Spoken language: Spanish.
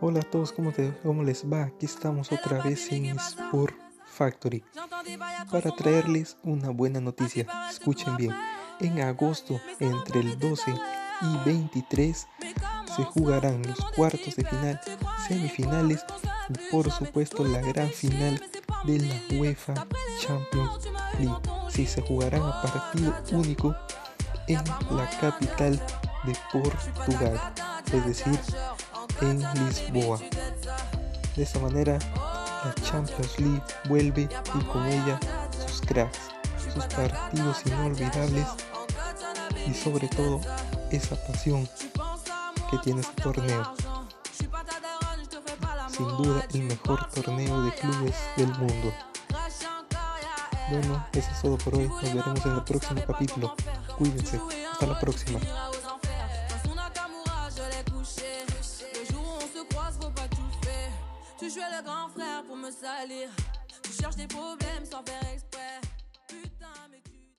Hola a todos, ¿cómo, ¿cómo, les va? Aquí estamos otra vez en Sport Factory para traerles una buena noticia. Escuchen bien, en agosto entre el 12 y 23 se jugarán los cuartos de final, semifinales y por supuesto la gran final de la UEFA Champions League. Sí, se jugarán a partido único en la capital de Portugal, es decir, en Lisboa. De esta manera, la Champions League vuelve y con ella sus cracks, sus partidos inolvidables y sobre todo esa pasión que tiene este torneo. Sin duda el mejor torneo de clubes del mundo. Bueno, eso es todo por hoy. Nos veremos en el próximo capítulo. Cuídense. Hasta la próxima. Tu jouais le grand frère pour me salir. Tu cherches des problèmes sans faire